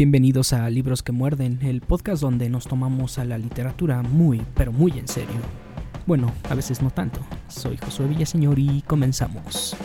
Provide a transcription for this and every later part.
Bienvenidos a Libros que Muerden, el podcast donde nos tomamos a la literatura muy, pero muy en serio. Bueno, a veces no tanto. Soy Josué Villaseñor y comenzamos.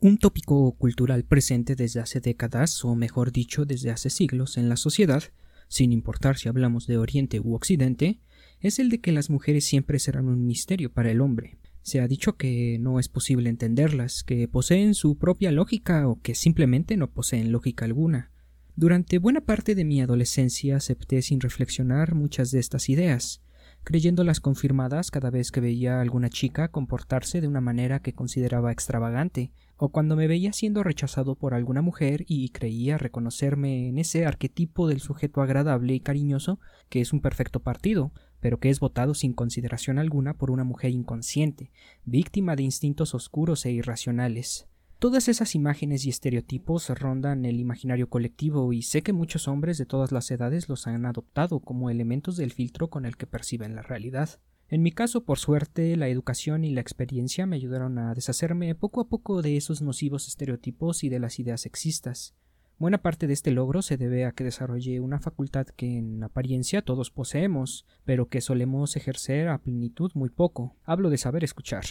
Un tópico cultural presente desde hace décadas, o mejor dicho, desde hace siglos en la sociedad, sin importar si hablamos de Oriente u Occidente, es el de que las mujeres siempre serán un misterio para el hombre. Se ha dicho que no es posible entenderlas, que poseen su propia lógica o que simplemente no poseen lógica alguna. Durante buena parte de mi adolescencia acepté sin reflexionar muchas de estas ideas, creyéndolas confirmadas cada vez que veía a alguna chica comportarse de una manera que consideraba extravagante, o cuando me veía siendo rechazado por alguna mujer y creía reconocerme en ese arquetipo del sujeto agradable y cariñoso que es un perfecto partido, pero que es votado sin consideración alguna por una mujer inconsciente, víctima de instintos oscuros e irracionales. Todas esas imágenes y estereotipos rondan el imaginario colectivo y sé que muchos hombres de todas las edades los han adoptado como elementos del filtro con el que perciben la realidad. En mi caso, por suerte, la educación y la experiencia me ayudaron a deshacerme poco a poco de esos nocivos estereotipos y de las ideas sexistas. Buena parte de este logro se debe a que desarrollé una facultad que en apariencia todos poseemos, pero que solemos ejercer a plenitud muy poco. Hablo de saber escuchar.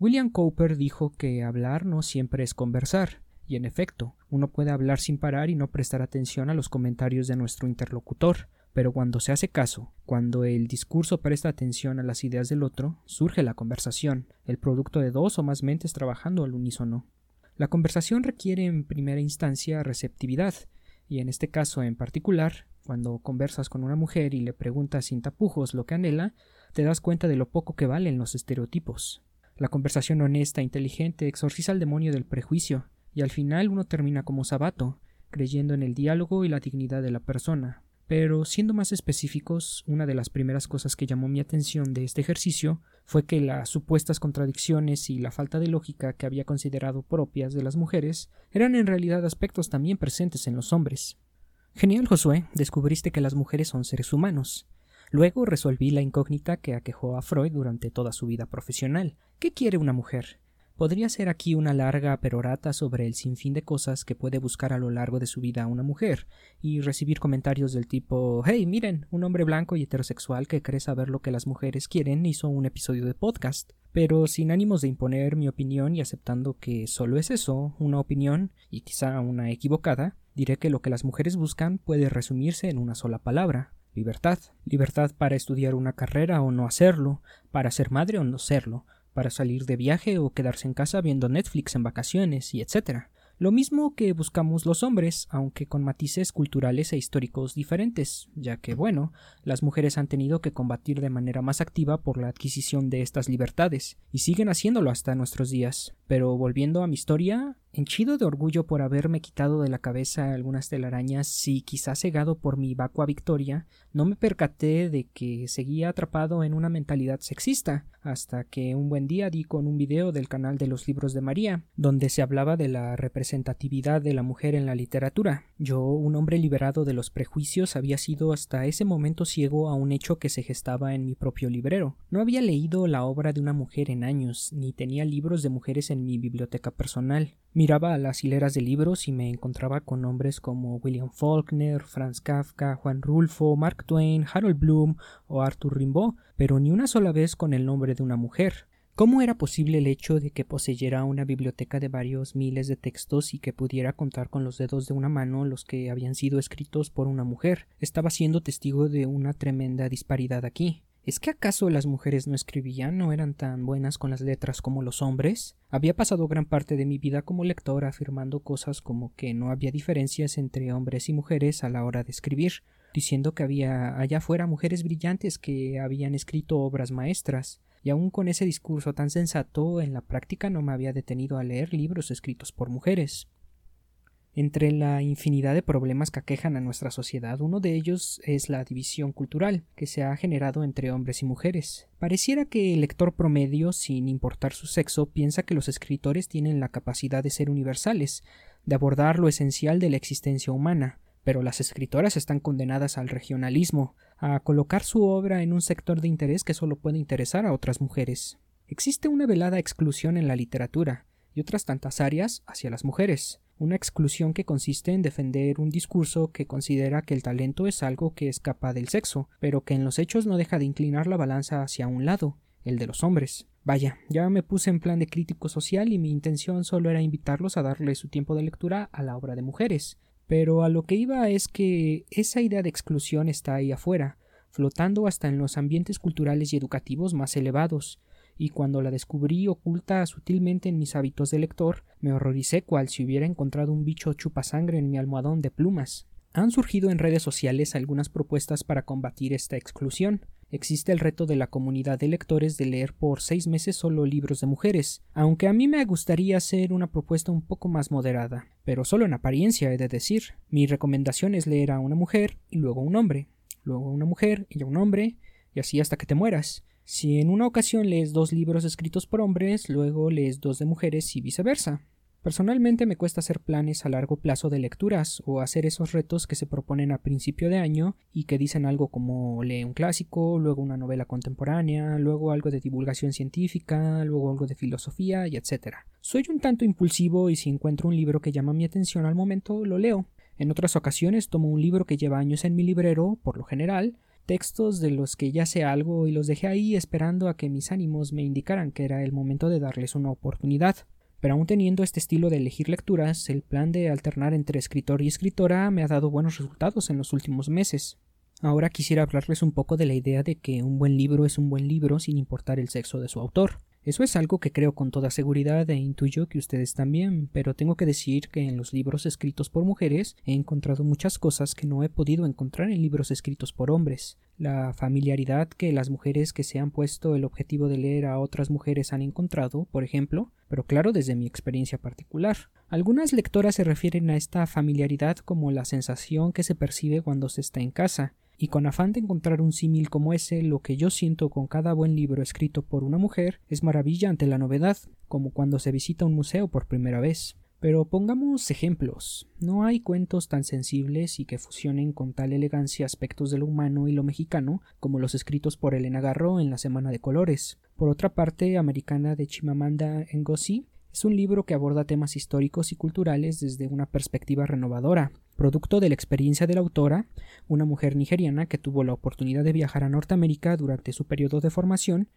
William Cowper dijo que hablar no siempre es conversar, y en efecto, uno puede hablar sin parar y no prestar atención a los comentarios de nuestro interlocutor, pero cuando se hace caso, cuando el discurso presta atención a las ideas del otro, surge la conversación, el producto de dos o más mentes trabajando al unísono. La conversación requiere en primera instancia receptividad, y en este caso en particular, cuando conversas con una mujer y le preguntas sin tapujos lo que anhela, te das cuenta de lo poco que valen los estereotipos. La conversación honesta e inteligente exorciza al demonio del prejuicio, y al final uno termina como sabato, creyendo en el diálogo y la dignidad de la persona. Pero siendo más específicos, una de las primeras cosas que llamó mi atención de este ejercicio fue que las supuestas contradicciones y la falta de lógica que había considerado propias de las mujeres eran en realidad aspectos también presentes en los hombres. Genial, Josué, descubriste que las mujeres son seres humanos. Luego resolví la incógnita que aquejó a Freud durante toda su vida profesional. ¿Qué quiere una mujer? Podría ser aquí una larga perorata sobre el sinfín de cosas que puede buscar a lo largo de su vida una mujer, y recibir comentarios del tipo Hey, miren, un hombre blanco y heterosexual que cree saber lo que las mujeres quieren hizo un episodio de podcast. Pero sin ánimos de imponer mi opinión y aceptando que solo es eso, una opinión, y quizá una equivocada, diré que lo que las mujeres buscan puede resumirse en una sola palabra libertad. Libertad para estudiar una carrera o no hacerlo, para ser madre o no serlo, para salir de viaje o quedarse en casa viendo Netflix en vacaciones y etc. Lo mismo que buscamos los hombres, aunque con matices culturales e históricos diferentes, ya que, bueno, las mujeres han tenido que combatir de manera más activa por la adquisición de estas libertades, y siguen haciéndolo hasta nuestros días. Pero volviendo a mi historia, henchido de orgullo por haberme quitado de la cabeza algunas telarañas y quizás cegado por mi vacua victoria, no me percaté de que seguía atrapado en una mentalidad sexista, hasta que un buen día di con un video del canal de los libros de María, donde se hablaba de la representatividad de la mujer en la literatura. Yo, un hombre liberado de los prejuicios, había sido hasta ese momento ciego a un hecho que se gestaba en mi propio librero. No había leído la obra de una mujer en años, ni tenía libros de mujeres en mi biblioteca personal. Miraba a las hileras de libros y me encontraba con nombres como William Faulkner, Franz Kafka, Juan Rulfo, Mark Twain, Harold Bloom o Arthur Rimbaud, pero ni una sola vez con el nombre de una mujer. ¿Cómo era posible el hecho de que poseyera una biblioteca de varios miles de textos y que pudiera contar con los dedos de una mano los que habían sido escritos por una mujer? Estaba siendo testigo de una tremenda disparidad aquí. ¿Es que acaso las mujeres no escribían, no eran tan buenas con las letras como los hombres? Había pasado gran parte de mi vida como lector afirmando cosas como que no había diferencias entre hombres y mujeres a la hora de escribir, diciendo que había allá afuera mujeres brillantes que habían escrito obras maestras, y aun con ese discurso tan sensato en la práctica no me había detenido a leer libros escritos por mujeres. Entre la infinidad de problemas que aquejan a nuestra sociedad, uno de ellos es la división cultural que se ha generado entre hombres y mujeres. Pareciera que el lector promedio, sin importar su sexo, piensa que los escritores tienen la capacidad de ser universales, de abordar lo esencial de la existencia humana, pero las escritoras están condenadas al regionalismo, a colocar su obra en un sector de interés que solo puede interesar a otras mujeres. Existe una velada exclusión en la literatura y otras tantas áreas hacia las mujeres, una exclusión que consiste en defender un discurso que considera que el talento es algo que escapa del sexo, pero que en los hechos no deja de inclinar la balanza hacia un lado, el de los hombres. Vaya, ya me puse en plan de crítico social y mi intención solo era invitarlos a darle su tiempo de lectura a la obra de mujeres. Pero a lo que iba es que esa idea de exclusión está ahí afuera, flotando hasta en los ambientes culturales y educativos más elevados, y cuando la descubrí oculta sutilmente en mis hábitos de lector, me horroricé cual si hubiera encontrado un bicho chupasangre en mi almohadón de plumas. Han surgido en redes sociales algunas propuestas para combatir esta exclusión. Existe el reto de la comunidad de lectores de leer por seis meses solo libros de mujeres, aunque a mí me gustaría hacer una propuesta un poco más moderada, pero solo en apariencia he de decir. Mi recomendación es leer a una mujer y luego a un hombre, luego a una mujer y a un hombre, y así hasta que te mueras. Si en una ocasión lees dos libros escritos por hombres, luego lees dos de mujeres y viceversa. Personalmente me cuesta hacer planes a largo plazo de lecturas o hacer esos retos que se proponen a principio de año y que dicen algo como lee un clásico, luego una novela contemporánea, luego algo de divulgación científica, luego algo de filosofía y etc. Soy un tanto impulsivo y si encuentro un libro que llama mi atención al momento, lo leo. En otras ocasiones tomo un libro que lleva años en mi librero, por lo general, textos de los que ya sé algo y los dejé ahí esperando a que mis ánimos me indicaran que era el momento de darles una oportunidad. Pero aún teniendo este estilo de elegir lecturas, el plan de alternar entre escritor y escritora me ha dado buenos resultados en los últimos meses. Ahora quisiera hablarles un poco de la idea de que un buen libro es un buen libro sin importar el sexo de su autor. Eso es algo que creo con toda seguridad e intuyo que ustedes también, pero tengo que decir que en los libros escritos por mujeres he encontrado muchas cosas que no he podido encontrar en libros escritos por hombres. La familiaridad que las mujeres que se han puesto el objetivo de leer a otras mujeres han encontrado, por ejemplo, pero claro desde mi experiencia particular. Algunas lectoras se refieren a esta familiaridad como la sensación que se percibe cuando se está en casa, y con afán de encontrar un símil como ese, lo que yo siento con cada buen libro escrito por una mujer es maravilla ante la novedad, como cuando se visita un museo por primera vez. Pero pongamos ejemplos. No hay cuentos tan sensibles y que fusionen con tal elegancia aspectos de lo humano y lo mexicano como los escritos por Elena Garro en La Semana de Colores. Por otra parte, Americana de Chimamanda Ngozi es un libro que aborda temas históricos y culturales desde una perspectiva renovadora, producto de la experiencia de la autora, una mujer nigeriana que tuvo la oportunidad de viajar a Norteamérica durante su periodo de formación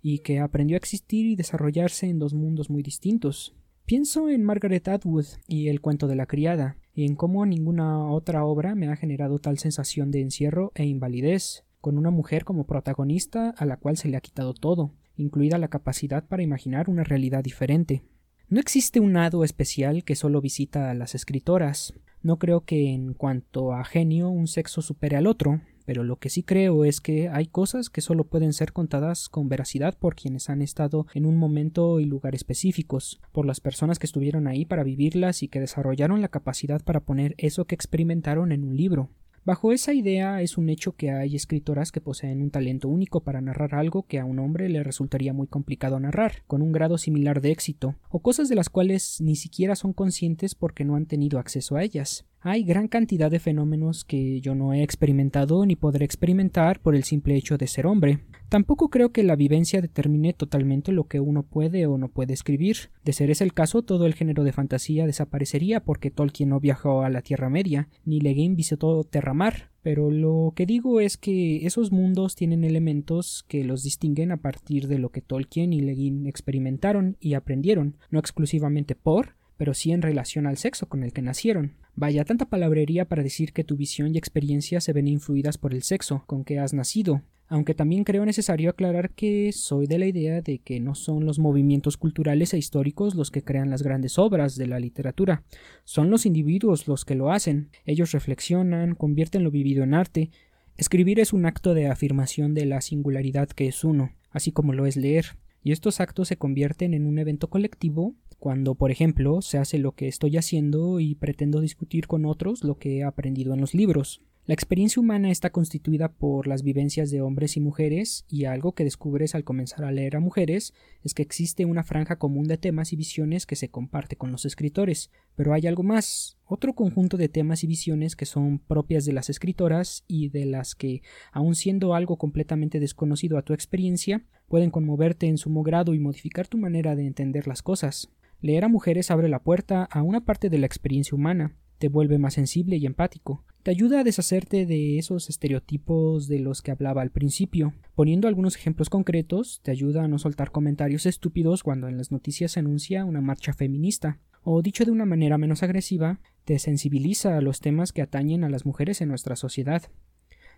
y que aprendió a existir y desarrollarse en dos mundos muy distintos. Pienso en Margaret Atwood y El cuento de la criada, y en cómo ninguna otra obra me ha generado tal sensación de encierro e invalidez, con una mujer como protagonista a la cual se le ha quitado todo, incluida la capacidad para imaginar una realidad diferente. No existe un hado especial que solo visita a las escritoras. No creo que en cuanto a genio un sexo supere al otro, pero lo que sí creo es que hay cosas que solo pueden ser contadas con veracidad por quienes han estado en un momento y lugar específicos, por las personas que estuvieron ahí para vivirlas y que desarrollaron la capacidad para poner eso que experimentaron en un libro. Bajo esa idea es un hecho que hay escritoras que poseen un talento único para narrar algo que a un hombre le resultaría muy complicado narrar, con un grado similar de éxito, o cosas de las cuales ni siquiera son conscientes porque no han tenido acceso a ellas. Hay gran cantidad de fenómenos que yo no he experimentado ni podré experimentar por el simple hecho de ser hombre. Tampoco creo que la vivencia determine totalmente lo que uno puede o no puede escribir. De ser ese el caso, todo el género de fantasía desaparecería porque Tolkien no viajó a la Tierra Media, ni Le Guin visitó Terramar. Pero lo que digo es que esos mundos tienen elementos que los distinguen a partir de lo que Tolkien y Le Guin experimentaron y aprendieron, no exclusivamente por, pero sí en relación al sexo con el que nacieron. Vaya tanta palabrería para decir que tu visión y experiencia se ven influidas por el sexo con que has nacido, aunque también creo necesario aclarar que soy de la idea de que no son los movimientos culturales e históricos los que crean las grandes obras de la literatura, son los individuos los que lo hacen, ellos reflexionan, convierten lo vivido en arte, escribir es un acto de afirmación de la singularidad que es uno, así como lo es leer, y estos actos se convierten en un evento colectivo cuando, por ejemplo, se hace lo que estoy haciendo y pretendo discutir con otros lo que he aprendido en los libros. La experiencia humana está constituida por las vivencias de hombres y mujeres, y algo que descubres al comenzar a leer a mujeres es que existe una franja común de temas y visiones que se comparte con los escritores. Pero hay algo más, otro conjunto de temas y visiones que son propias de las escritoras y de las que, aun siendo algo completamente desconocido a tu experiencia, pueden conmoverte en sumo grado y modificar tu manera de entender las cosas. Leer a mujeres abre la puerta a una parte de la experiencia humana, te vuelve más sensible y empático, te ayuda a deshacerte de esos estereotipos de los que hablaba al principio. Poniendo algunos ejemplos concretos, te ayuda a no soltar comentarios estúpidos cuando en las noticias se anuncia una marcha feminista. O dicho de una manera menos agresiva, te sensibiliza a los temas que atañen a las mujeres en nuestra sociedad.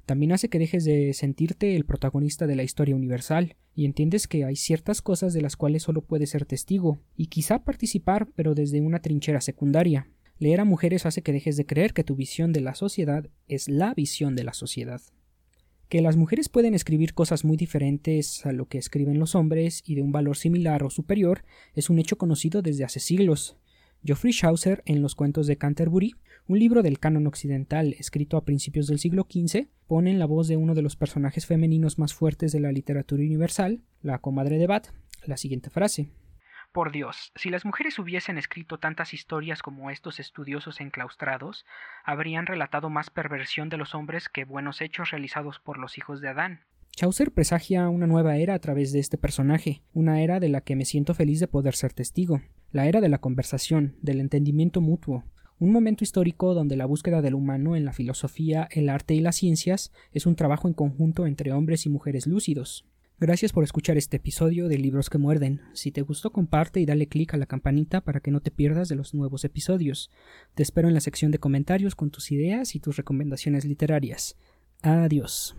También hace que dejes de sentirte el protagonista de la historia universal y entiendes que hay ciertas cosas de las cuales solo puedes ser testigo y quizá participar pero desde una trinchera secundaria. Leer a mujeres hace que dejes de creer que tu visión de la sociedad es la visión de la sociedad. Que las mujeres pueden escribir cosas muy diferentes a lo que escriben los hombres y de un valor similar o superior es un hecho conocido desde hace siglos. Geoffrey Chaucer en Los cuentos de Canterbury, un libro del canon occidental escrito a principios del siglo XV, pone en la voz de uno de los personajes femeninos más fuertes de la literatura universal, la comadre de Bath, la siguiente frase por Dios, si las mujeres hubiesen escrito tantas historias como estos estudiosos enclaustrados, habrían relatado más perversión de los hombres que buenos hechos realizados por los hijos de Adán. Chaucer presagia una nueva era a través de este personaje, una era de la que me siento feliz de poder ser testigo, la era de la conversación, del entendimiento mutuo, un momento histórico donde la búsqueda del humano en la filosofía, el arte y las ciencias es un trabajo en conjunto entre hombres y mujeres lúcidos. Gracias por escuchar este episodio de Libros que Muerden. Si te gustó, comparte y dale clic a la campanita para que no te pierdas de los nuevos episodios. Te espero en la sección de comentarios con tus ideas y tus recomendaciones literarias. Adiós.